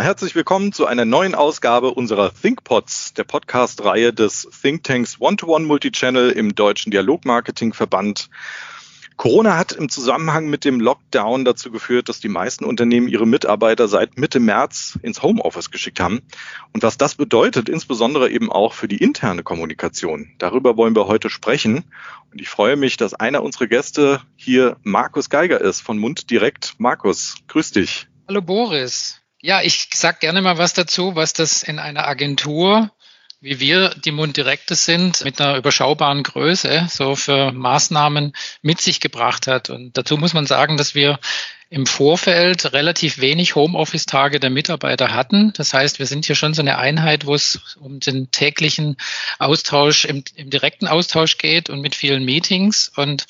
Herzlich willkommen zu einer neuen Ausgabe unserer ThinkPods, der Podcast-Reihe des Thinktanks One-to-One Multichannel im Deutschen Dialogmarketing-Verband. Corona hat im Zusammenhang mit dem Lockdown dazu geführt, dass die meisten Unternehmen ihre Mitarbeiter seit Mitte März ins Homeoffice geschickt haben. Und was das bedeutet, insbesondere eben auch für die interne Kommunikation. Darüber wollen wir heute sprechen. Und ich freue mich, dass einer unserer Gäste hier Markus Geiger ist von Mund Direkt. Markus, grüß dich. Hallo Boris. Ja, ich sag gerne mal was dazu, was das in einer Agentur wie wir die Munddirekte sind, mit einer überschaubaren Größe so für Maßnahmen mit sich gebracht hat. Und dazu muss man sagen, dass wir im Vorfeld relativ wenig Homeoffice-Tage der Mitarbeiter hatten. Das heißt, wir sind hier schon so eine Einheit, wo es um den täglichen Austausch im, im direkten Austausch geht und mit vielen Meetings. Und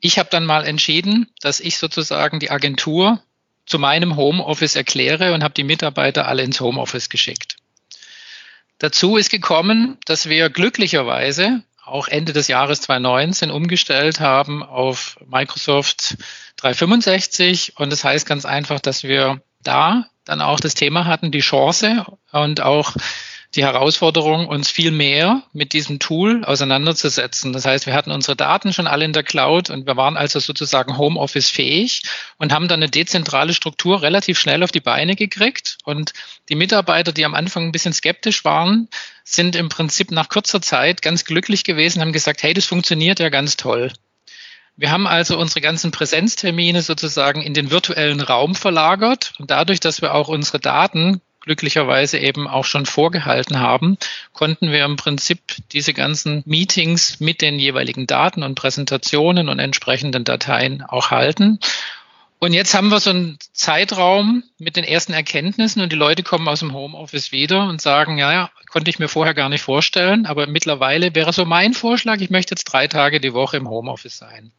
ich habe dann mal entschieden, dass ich sozusagen die Agentur zu meinem Homeoffice erkläre und habe die Mitarbeiter alle ins Homeoffice geschickt. Dazu ist gekommen, dass wir glücklicherweise auch Ende des Jahres 2019 umgestellt haben auf Microsoft 365. Und das heißt ganz einfach, dass wir da dann auch das Thema hatten, die Chance und auch die Herausforderung, uns viel mehr mit diesem Tool auseinanderzusetzen. Das heißt, wir hatten unsere Daten schon alle in der Cloud und wir waren also sozusagen Homeoffice fähig und haben dann eine dezentrale Struktur relativ schnell auf die Beine gekriegt. Und die Mitarbeiter, die am Anfang ein bisschen skeptisch waren, sind im Prinzip nach kurzer Zeit ganz glücklich gewesen, haben gesagt, hey, das funktioniert ja ganz toll. Wir haben also unsere ganzen Präsenztermine sozusagen in den virtuellen Raum verlagert und dadurch, dass wir auch unsere Daten glücklicherweise eben auch schon vorgehalten haben, konnten wir im Prinzip diese ganzen Meetings mit den jeweiligen Daten und Präsentationen und entsprechenden Dateien auch halten. Und jetzt haben wir so einen Zeitraum mit den ersten Erkenntnissen und die Leute kommen aus dem Homeoffice wieder und sagen, ja, konnte ich mir vorher gar nicht vorstellen, aber mittlerweile wäre so mein Vorschlag, ich möchte jetzt drei Tage die Woche im Homeoffice sein.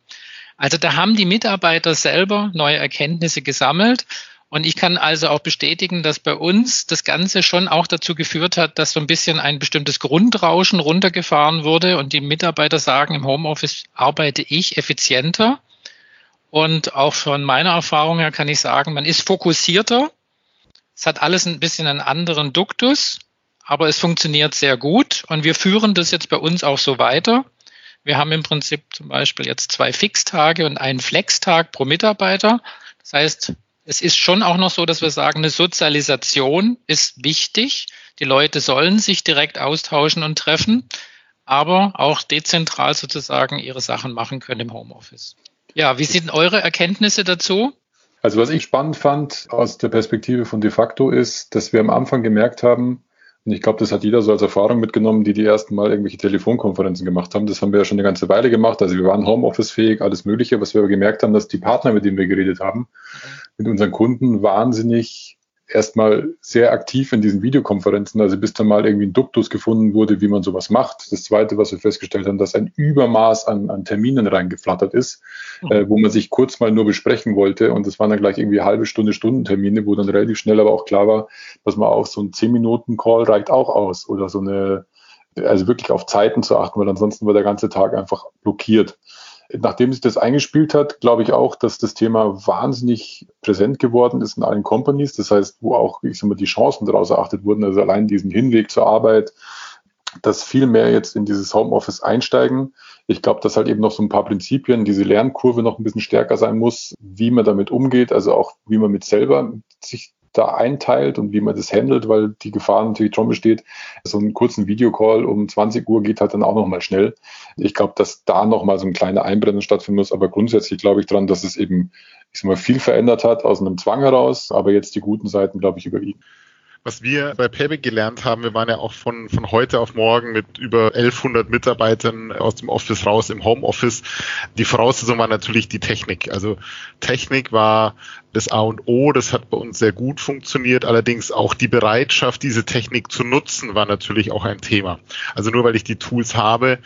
Also da haben die Mitarbeiter selber neue Erkenntnisse gesammelt und ich kann also auch bestätigen, dass bei uns das Ganze schon auch dazu geführt hat, dass so ein bisschen ein bestimmtes Grundrauschen runtergefahren wurde und die Mitarbeiter sagen, im Homeoffice arbeite ich effizienter. Und auch von meiner Erfahrung her kann ich sagen, man ist fokussierter. Es hat alles ein bisschen einen anderen Duktus, aber es funktioniert sehr gut. Und wir führen das jetzt bei uns auch so weiter. Wir haben im Prinzip zum Beispiel jetzt zwei Fixtage und einen Flextag pro Mitarbeiter. Das heißt, es ist schon auch noch so, dass wir sagen, eine Sozialisation ist wichtig. Die Leute sollen sich direkt austauschen und treffen, aber auch dezentral sozusagen ihre Sachen machen können im Homeoffice. Ja, wie sind eure Erkenntnisse dazu? Also was ich spannend fand aus der Perspektive von de facto ist, dass wir am Anfang gemerkt haben, und ich glaube, das hat jeder so als Erfahrung mitgenommen, die die ersten Mal irgendwelche Telefonkonferenzen gemacht haben. Das haben wir ja schon eine ganze Weile gemacht. Also wir waren Homeoffice-fähig, alles Mögliche. Was wir aber gemerkt haben, dass die Partner, mit denen wir geredet haben, mit unseren Kunden wahnsinnig erstmal sehr aktiv in diesen Videokonferenzen, also bis dann mal irgendwie ein Duktus gefunden wurde, wie man sowas macht. Das Zweite, was wir festgestellt haben, dass ein Übermaß an, an Terminen reingeflattert ist, mhm. äh, wo man sich kurz mal nur besprechen wollte und das waren dann gleich irgendwie halbe Stunde, Stundentermine, wo dann relativ schnell aber auch klar war, dass man auch so ein 10-Minuten-Call reicht auch aus oder so eine, also wirklich auf Zeiten zu achten, weil ansonsten war der ganze Tag einfach blockiert nachdem sich das eingespielt hat, glaube ich auch, dass das Thema wahnsinnig präsent geworden ist in allen Companies. Das heißt, wo auch, ich sag mal, die Chancen daraus erachtet wurden, also allein diesen Hinweg zur Arbeit, dass viel mehr jetzt in dieses Homeoffice einsteigen. Ich glaube, dass halt eben noch so ein paar Prinzipien, diese Lernkurve noch ein bisschen stärker sein muss, wie man damit umgeht, also auch wie man mit selber sich da einteilt und wie man das handelt, weil die Gefahr natürlich schon besteht. So einen kurzen Videocall um 20 Uhr geht halt dann auch nochmal schnell. Ich glaube, dass da nochmal so ein kleiner Einbrennen stattfinden muss, aber grundsätzlich glaube ich dran, dass es eben, ich sag mal, viel verändert hat aus einem Zwang heraus, aber jetzt die guten Seiten, glaube ich, überwiegen was wir bei Payback gelernt haben, wir waren ja auch von, von heute auf morgen mit über 1100 Mitarbeitern aus dem Office raus im Homeoffice. Die Voraussetzung war natürlich die Technik. Also Technik war das A und O, das hat bei uns sehr gut funktioniert. Allerdings auch die Bereitschaft, diese Technik zu nutzen, war natürlich auch ein Thema. Also nur weil ich die Tools habe,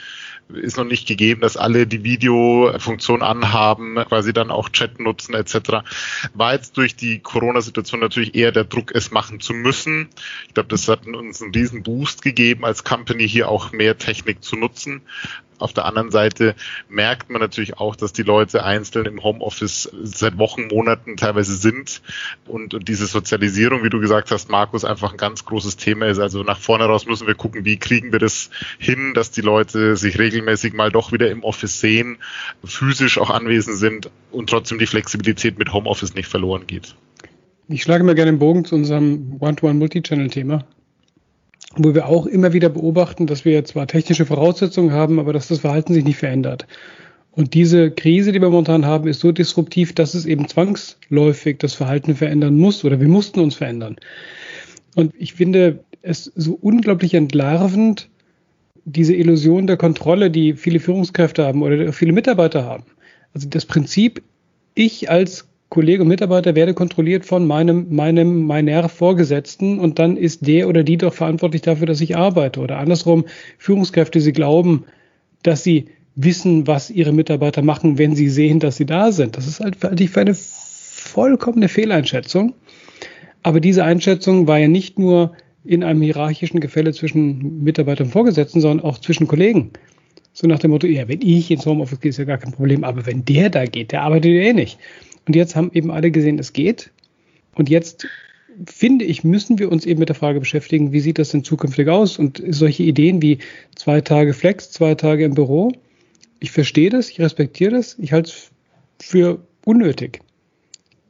ist noch nicht gegeben, dass alle die Videofunktion anhaben, quasi dann auch Chat nutzen etc. War jetzt durch die Corona-Situation natürlich eher der Druck, es machen zu müssen. Ich glaube, das hat uns einen riesen Boost gegeben als Company, hier auch mehr Technik zu nutzen. Auf der anderen Seite merkt man natürlich auch, dass die Leute einzeln im Homeoffice seit Wochen, Monaten teilweise sind und, und diese Sozialisierung, wie du gesagt hast, Markus, einfach ein ganz großes Thema ist. Also nach vorne raus müssen wir gucken, wie kriegen wir das hin, dass die Leute sich regelmäßig mal doch wieder im Office sehen, physisch auch anwesend sind und trotzdem die Flexibilität mit Homeoffice nicht verloren geht. Ich schlage mal gerne den Bogen zu unserem One-to-One-Multi-Channel-Thema wo wir auch immer wieder beobachten, dass wir zwar technische Voraussetzungen haben, aber dass das Verhalten sich nicht verändert. Und diese Krise, die wir momentan haben, ist so disruptiv, dass es eben zwangsläufig das Verhalten verändern muss oder wir mussten uns verändern. Und ich finde es so unglaublich entlarvend, diese Illusion der Kontrolle, die viele Führungskräfte haben oder viele Mitarbeiter haben. Also das Prinzip, ich als Kollege und Mitarbeiter werde kontrolliert von meinem, meinem, meiner Vorgesetzten und dann ist der oder die doch verantwortlich dafür, dass ich arbeite. Oder andersrum, Führungskräfte, sie glauben, dass sie wissen, was ihre Mitarbeiter machen, wenn sie sehen, dass sie da sind. Das ist halt für eine vollkommene Fehleinschätzung. Aber diese Einschätzung war ja nicht nur in einem hierarchischen Gefälle zwischen Mitarbeiter und Vorgesetzten, sondern auch zwischen Kollegen. So nach dem Motto, ja, wenn ich ins Homeoffice gehe, ist ja gar kein Problem, aber wenn der da geht, der arbeitet ja eh nicht. Und jetzt haben eben alle gesehen, es geht. Und jetzt finde ich, müssen wir uns eben mit der Frage beschäftigen, wie sieht das denn zukünftig aus? Und solche Ideen wie zwei Tage Flex, zwei Tage im Büro, ich verstehe das, ich respektiere das, ich halte es für unnötig.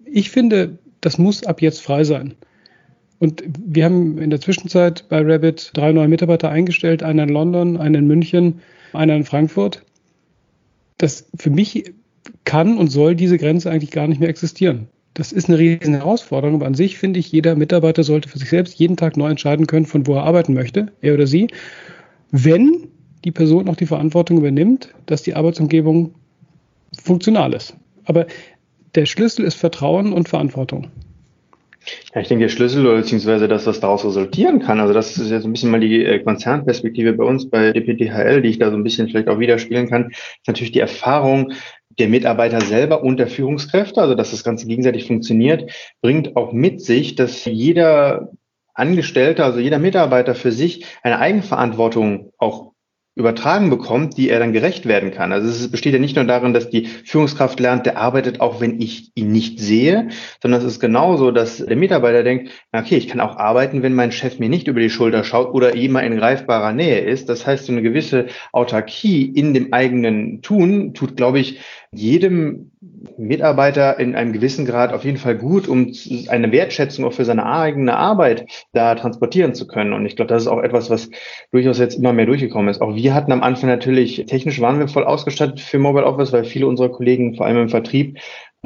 Ich finde, das muss ab jetzt frei sein. Und wir haben in der Zwischenzeit bei Rabbit drei neue Mitarbeiter eingestellt, einen in London, einen in München, einen in Frankfurt. Das für mich kann und soll diese Grenze eigentlich gar nicht mehr existieren. Das ist eine riesen Herausforderung, aber an sich finde ich, jeder Mitarbeiter sollte für sich selbst jeden Tag neu entscheiden können, von wo er arbeiten möchte, er oder sie, wenn die Person auch die Verantwortung übernimmt, dass die Arbeitsumgebung funktional ist. Aber der Schlüssel ist Vertrauen und Verantwortung. Ja, ich denke, der Schlüssel oder beziehungsweise das, was daraus resultieren kann, also das ist jetzt ein bisschen mal die äh, Konzernperspektive bei uns bei DPTHL, die ich da so ein bisschen vielleicht auch widerspielen kann, ist natürlich die Erfahrung, der Mitarbeiter selber und der Führungskräfte, also dass das Ganze gegenseitig funktioniert, bringt auch mit sich, dass jeder Angestellte, also jeder Mitarbeiter für sich eine Eigenverantwortung auch übertragen bekommt, die er dann gerecht werden kann. Also es besteht ja nicht nur darin, dass die Führungskraft lernt, der arbeitet auch, wenn ich ihn nicht sehe, sondern es ist genauso, dass der Mitarbeiter denkt, okay, ich kann auch arbeiten, wenn mein Chef mir nicht über die Schulter schaut oder immer in greifbarer Nähe ist. Das heißt, so eine gewisse Autarkie in dem eigenen Tun tut, glaube ich, jedem Mitarbeiter in einem gewissen Grad auf jeden Fall gut, um eine Wertschätzung auch für seine eigene Arbeit da transportieren zu können. Und ich glaube, das ist auch etwas, was durchaus jetzt immer mehr durchgekommen ist. Auch wir hatten am Anfang natürlich, technisch waren wir voll ausgestattet für Mobile Office, weil viele unserer Kollegen, vor allem im Vertrieb,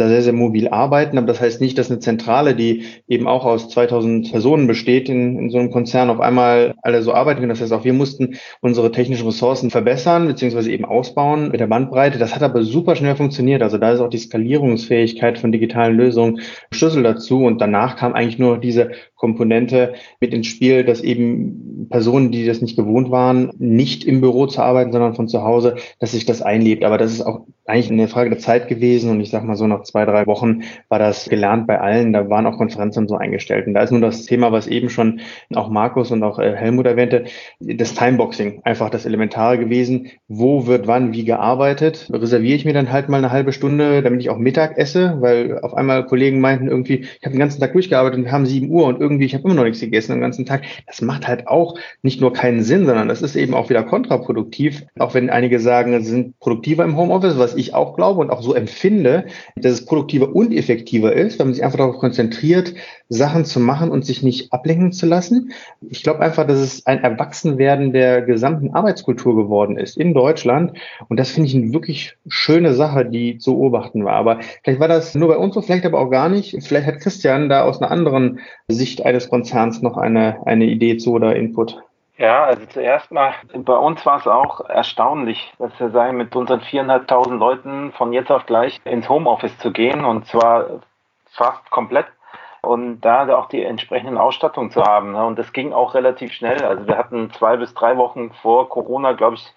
da sehr, sehr mobil arbeiten. Aber das heißt nicht, dass eine Zentrale, die eben auch aus 2000 Personen besteht, in, in so einem Konzern auf einmal alle so arbeiten können. Das heißt, auch wir mussten unsere technischen Ressourcen verbessern, beziehungsweise eben ausbauen mit der Bandbreite. Das hat aber super schnell funktioniert. Also da ist auch die Skalierungsfähigkeit von digitalen Lösungen Schlüssel dazu. Und danach kam eigentlich nur diese Komponente mit ins Spiel, dass eben Personen, die das nicht gewohnt waren, nicht im Büro zu arbeiten, sondern von zu Hause, dass sich das einlebt. Aber das ist auch eigentlich eine Frage der Zeit gewesen. Und ich sag mal so, nach zwei, drei Wochen war das gelernt bei allen. Da waren auch Konferenzen so eingestellt. Und da ist nur das Thema, was eben schon auch Markus und auch äh, Helmut erwähnte, das Timeboxing einfach das Elementare gewesen. Wo wird wann wie gearbeitet? Reserviere ich mir dann halt mal eine halbe Stunde, damit ich auch Mittag esse, weil auf einmal Kollegen meinten irgendwie, ich habe den ganzen Tag durchgearbeitet und wir haben sieben Uhr und irgendwie, ich habe immer noch nichts gegessen den ganzen Tag. Das macht halt auch nicht nur keinen Sinn, sondern das ist eben auch wieder kontraproduktiv. Auch wenn einige sagen, sie sind produktiver im Homeoffice, was ich auch glaube und auch so empfinde, dass es produktiver und effektiver ist, wenn man sich einfach darauf konzentriert, Sachen zu machen und sich nicht ablenken zu lassen. Ich glaube einfach, dass es ein Erwachsenwerden der gesamten Arbeitskultur geworden ist in Deutschland. Und das finde ich eine wirklich schöne Sache, die zu beobachten war. Aber vielleicht war das nur bei uns so, vielleicht aber auch gar nicht. Vielleicht hat Christian da aus einer anderen Sicht eines Konzerns noch eine, eine Idee zu oder Input. Ja, also zuerst mal, bei uns war es auch erstaunlich, dass wir sein, mit unseren viereinhalbtausend Leuten von jetzt auf gleich ins Homeoffice zu gehen und zwar fast komplett und da auch die entsprechenden Ausstattung zu haben. Ne? Und das ging auch relativ schnell. Also wir hatten zwei bis drei Wochen vor Corona, glaube ich,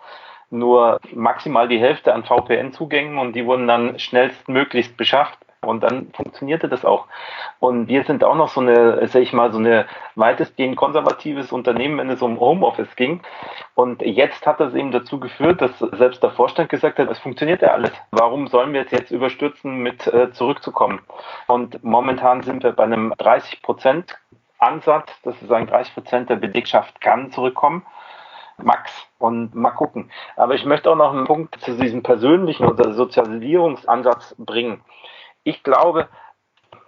nur maximal die Hälfte an VPN-Zugängen und die wurden dann schnellstmöglichst beschafft. Und dann funktionierte das auch. Und wir sind auch noch so eine, sag ich mal, so eine weitestgehend konservatives Unternehmen, wenn es um Homeoffice ging. Und jetzt hat das eben dazu geführt, dass selbst der Vorstand gesagt hat, es funktioniert ja alles. Warum sollen wir es jetzt überstürzen, mit äh, zurückzukommen? Und momentan sind wir bei einem 30 Prozent Ansatz, dass wir sagen, 30 Prozent der Belegschaft kann zurückkommen. Max und mal gucken. Aber ich möchte auch noch einen Punkt zu diesem persönlichen oder Sozialisierungsansatz bringen. Ich glaube,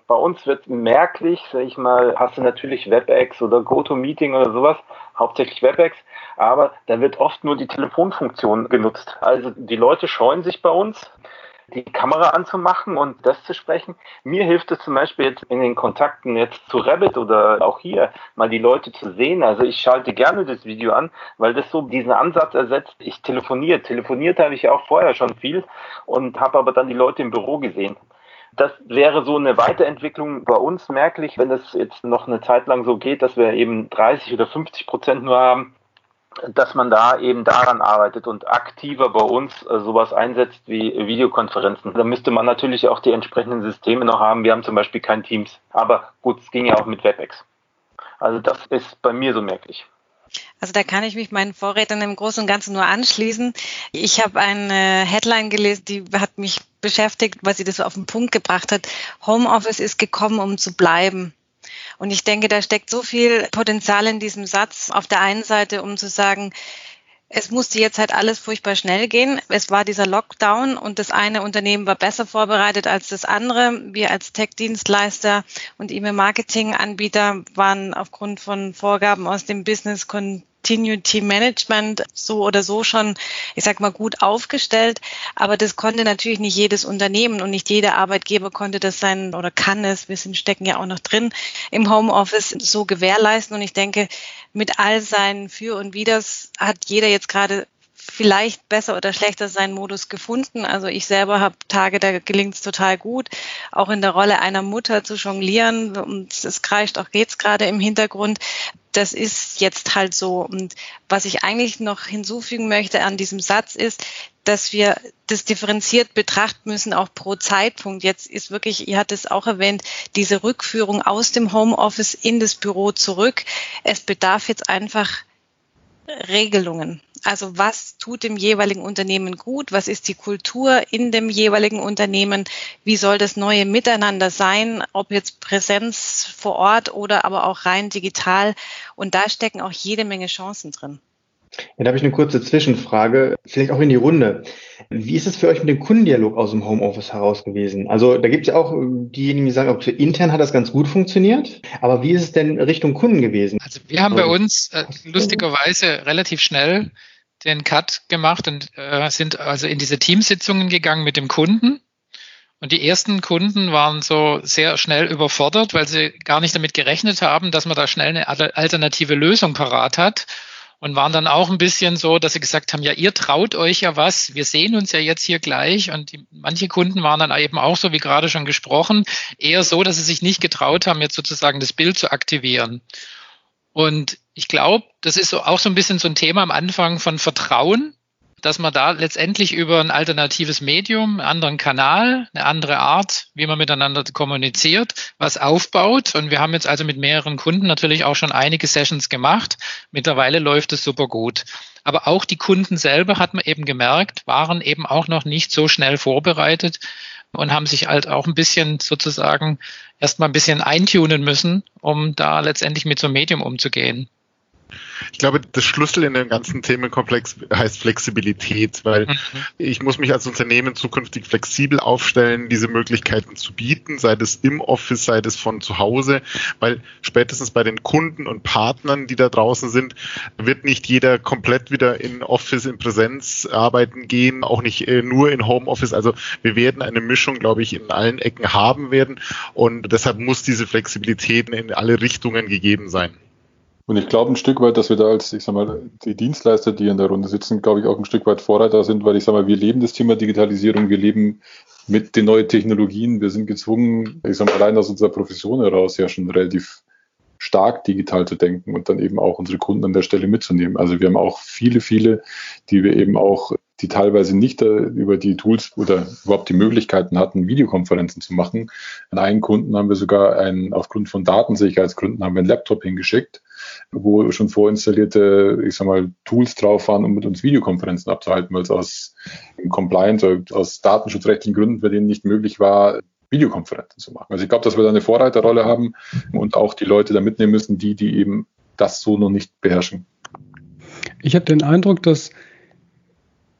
bei uns wird merklich, sag ich mal, hast du natürlich WebEx oder GoToMeeting oder sowas, hauptsächlich WebEx, aber da wird oft nur die Telefonfunktion genutzt. Also die Leute scheuen sich bei uns, die Kamera anzumachen und das zu sprechen. Mir hilft es zum Beispiel jetzt in den Kontakten jetzt zu Rabbit oder auch hier mal die Leute zu sehen. Also ich schalte gerne das Video an, weil das so diesen Ansatz ersetzt. Ich telefoniere. Telefoniert habe ich ja auch vorher schon viel und habe aber dann die Leute im Büro gesehen. Das wäre so eine Weiterentwicklung bei uns merklich, wenn es jetzt noch eine Zeit lang so geht, dass wir eben 30 oder 50 Prozent nur haben dass man da eben daran arbeitet und aktiver bei uns äh, sowas einsetzt wie Videokonferenzen. Da müsste man natürlich auch die entsprechenden Systeme noch haben. Wir haben zum Beispiel kein Teams. Aber gut, es ging ja auch mit WebEx. Also das ist bei mir so merklich. Also da kann ich mich meinen Vorrednern im Großen und Ganzen nur anschließen. Ich habe eine Headline gelesen, die hat mich beschäftigt, weil sie das auf den Punkt gebracht hat. Homeoffice ist gekommen, um zu bleiben. Und ich denke, da steckt so viel Potenzial in diesem Satz. Auf der einen Seite, um zu sagen, es musste jetzt halt alles furchtbar schnell gehen. Es war dieser Lockdown und das eine Unternehmen war besser vorbereitet als das andere. Wir als Tech-Dienstleister und E-Mail-Marketing-Anbieter waren aufgrund von Vorgaben aus dem Business Continuity Management so oder so schon, ich sag mal, gut aufgestellt. Aber das konnte natürlich nicht jedes Unternehmen und nicht jeder Arbeitgeber konnte das sein oder kann es. Wir sind, stecken ja auch noch drin im Homeoffice so gewährleisten. Und ich denke, mit all seinen Für und Widers hat jeder jetzt gerade vielleicht besser oder schlechter seinen Modus gefunden. Also ich selber habe Tage, da gelingt es total gut, auch in der Rolle einer Mutter zu jonglieren und es kreischt auch geht's gerade im Hintergrund. Das ist jetzt halt so. Und was ich eigentlich noch hinzufügen möchte an diesem Satz ist, dass wir das differenziert betrachten müssen, auch pro Zeitpunkt. Jetzt ist wirklich, ihr hattet es auch erwähnt, diese Rückführung aus dem Homeoffice in das Büro zurück. Es bedarf jetzt einfach Regelungen. Also was tut dem jeweiligen Unternehmen gut? Was ist die Kultur in dem jeweiligen Unternehmen? Wie soll das neue Miteinander sein? Ob jetzt Präsenz vor Ort oder aber auch rein digital? Und da stecken auch jede Menge Chancen drin. Ja, da habe ich eine kurze Zwischenfrage, vielleicht auch in die Runde. Wie ist es für euch mit dem Kundendialog aus dem Homeoffice heraus gewesen? Also da gibt es ja auch diejenigen, die sagen, okay, intern hat das ganz gut funktioniert, aber wie ist es denn Richtung Kunden gewesen? Also wir haben bei uns äh, lustigerweise relativ schnell den Cut gemacht und äh, sind also in diese Teamsitzungen gegangen mit dem Kunden. Und die ersten Kunden waren so sehr schnell überfordert, weil sie gar nicht damit gerechnet haben, dass man da schnell eine alternative Lösung parat hat und waren dann auch ein bisschen so, dass sie gesagt haben, ja, ihr traut euch ja was, wir sehen uns ja jetzt hier gleich und die, manche Kunden waren dann eben auch so, wie gerade schon gesprochen, eher so, dass sie sich nicht getraut haben, jetzt sozusagen das Bild zu aktivieren. Und ich glaube, das ist so auch so ein bisschen so ein Thema am Anfang von Vertrauen dass man da letztendlich über ein alternatives Medium, einen anderen Kanal, eine andere Art, wie man miteinander kommuniziert, was aufbaut. Und wir haben jetzt also mit mehreren Kunden natürlich auch schon einige Sessions gemacht. Mittlerweile läuft es super gut. Aber auch die Kunden selber, hat man eben gemerkt, waren eben auch noch nicht so schnell vorbereitet und haben sich halt auch ein bisschen sozusagen erstmal ein bisschen eintunen müssen, um da letztendlich mit so einem Medium umzugehen. Ich glaube, das Schlüssel in dem ganzen Themenkomplex heißt Flexibilität, weil mhm. ich muss mich als Unternehmen zukünftig flexibel aufstellen, diese Möglichkeiten zu bieten, sei es im Office, sei es von zu Hause, weil spätestens bei den Kunden und Partnern, die da draußen sind, wird nicht jeder komplett wieder in Office, in Präsenz arbeiten gehen, auch nicht äh, nur in Homeoffice. Also wir werden eine Mischung, glaube ich, in allen Ecken haben werden und deshalb muss diese Flexibilität in alle Richtungen gegeben sein. Und ich glaube ein Stück weit, dass wir da als, ich sag mal, die Dienstleister, die in der Runde sitzen, glaube ich, auch ein Stück weit Vorreiter sind, weil ich sag mal, wir leben das Thema Digitalisierung, wir leben mit den neuen Technologien, wir sind gezwungen, ich sag mal, allein aus unserer Profession heraus ja schon relativ stark digital zu denken und dann eben auch unsere Kunden an der Stelle mitzunehmen. Also wir haben auch viele, viele, die wir eben auch die teilweise nicht äh, über die Tools oder überhaupt die Möglichkeiten hatten, Videokonferenzen zu machen. An einen Kunden haben wir sogar einen, aufgrund von Datensicherheitsgründen haben wir einen Laptop hingeschickt, wo schon vorinstallierte, ich sag mal, Tools drauf waren, um mit uns Videokonferenzen abzuhalten, weil es aus Compliance, aus datenschutzrechtlichen Gründen für denen nicht möglich war, Videokonferenzen zu machen. Also ich glaube, dass wir da eine Vorreiterrolle haben und auch die Leute da mitnehmen müssen, die, die eben das so noch nicht beherrschen. Ich habe den Eindruck, dass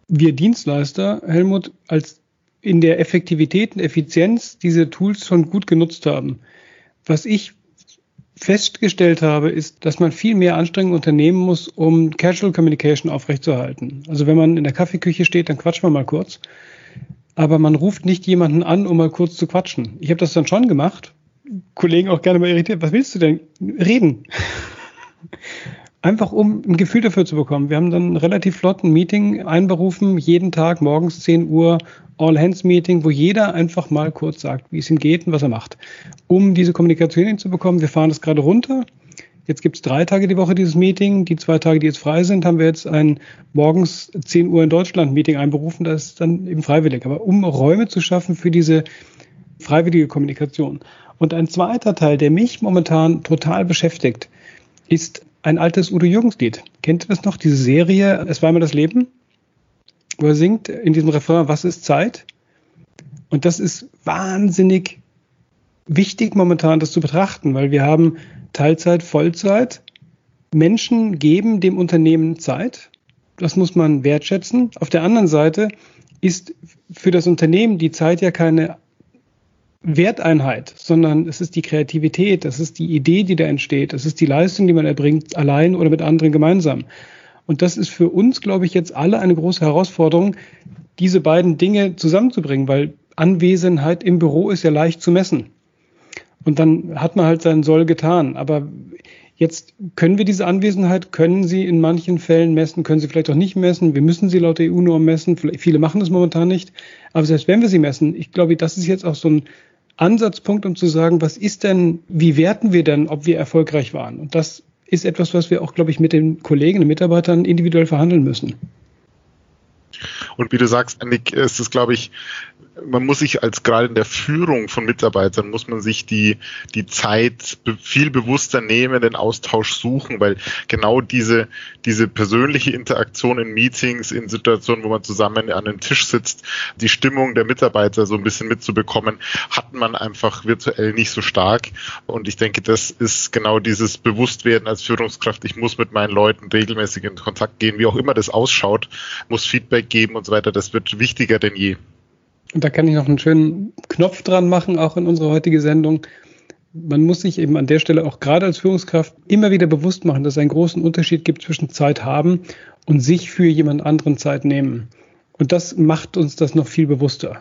wir Dienstleister, Helmut, als in der Effektivität und Effizienz diese Tools schon gut genutzt haben. Was ich festgestellt habe, ist, dass man viel mehr Anstrengungen unternehmen muss, um Casual Communication aufrechtzuerhalten. Also wenn man in der Kaffeeküche steht, dann quatscht man mal kurz. Aber man ruft nicht jemanden an, um mal kurz zu quatschen. Ich habe das dann schon gemacht. Kollegen auch gerne mal irritiert. Was willst du denn? Reden. Einfach um ein Gefühl dafür zu bekommen. Wir haben dann relativ flott ein Meeting einberufen, jeden Tag morgens 10 Uhr All-Hands-Meeting, wo jeder einfach mal kurz sagt, wie es ihm geht und was er macht. Um diese Kommunikation hinzubekommen, wir fahren das gerade runter. Jetzt gibt es drei Tage die Woche dieses Meeting. Die zwei Tage, die jetzt frei sind, haben wir jetzt ein morgens 10 Uhr in Deutschland Meeting einberufen. Das ist dann eben freiwillig. Aber um Räume zu schaffen für diese freiwillige Kommunikation. Und ein zweiter Teil, der mich momentan total beschäftigt, ist ein altes Udo Jürgens Lied. Kennt ihr das noch? Diese Serie Es war immer das Leben, wo er singt in diesem Refrain Was ist Zeit? Und das ist wahnsinnig wichtig momentan, das zu betrachten, weil wir haben Teilzeit, Vollzeit. Menschen geben dem Unternehmen Zeit. Das muss man wertschätzen. Auf der anderen Seite ist für das Unternehmen die Zeit ja keine Werteinheit, sondern es ist die Kreativität, das ist die Idee, die da entsteht, das ist die Leistung, die man erbringt, allein oder mit anderen gemeinsam. Und das ist für uns, glaube ich, jetzt alle eine große Herausforderung, diese beiden Dinge zusammenzubringen, weil Anwesenheit im Büro ist ja leicht zu messen. Und dann hat man halt seinen Soll getan. Aber jetzt können wir diese Anwesenheit, können sie in manchen Fällen messen, können sie vielleicht auch nicht messen. Wir müssen sie laut EU-Norm messen. Viele machen das momentan nicht. Aber selbst wenn wir sie messen, ich glaube, das ist jetzt auch so ein Ansatzpunkt, um zu sagen, was ist denn, wie werten wir denn, ob wir erfolgreich waren? Und das ist etwas, was wir auch, glaube ich, mit den Kollegen und Mitarbeitern individuell verhandeln müssen. Und wie du sagst, Annik, ist es, glaube ich, man muss sich als gerade in der Führung von Mitarbeitern muss man sich die, die Zeit viel bewusster nehmen, den Austausch suchen, weil genau diese, diese persönliche Interaktion in Meetings, in Situationen, wo man zusammen an einem Tisch sitzt, die Stimmung der Mitarbeiter so ein bisschen mitzubekommen, hat man einfach virtuell nicht so stark. Und ich denke, das ist genau dieses Bewusstwerden als Führungskraft. Ich muss mit meinen Leuten regelmäßig in Kontakt gehen, wie auch immer das ausschaut, muss Feedback geben und so weiter. Das wird wichtiger denn je. Und da kann ich noch einen schönen Knopf dran machen, auch in unserer heutigen Sendung. Man muss sich eben an der Stelle auch gerade als Führungskraft immer wieder bewusst machen, dass es einen großen Unterschied gibt zwischen Zeit haben und sich für jemand anderen Zeit nehmen. Und das macht uns das noch viel bewusster.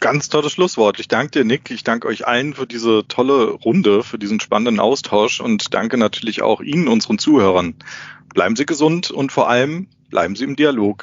Ganz tolles Schlusswort. Ich danke dir, Nick. Ich danke euch allen für diese tolle Runde, für diesen spannenden Austausch und danke natürlich auch Ihnen, unseren Zuhörern. Bleiben Sie gesund und vor allem bleiben Sie im Dialog.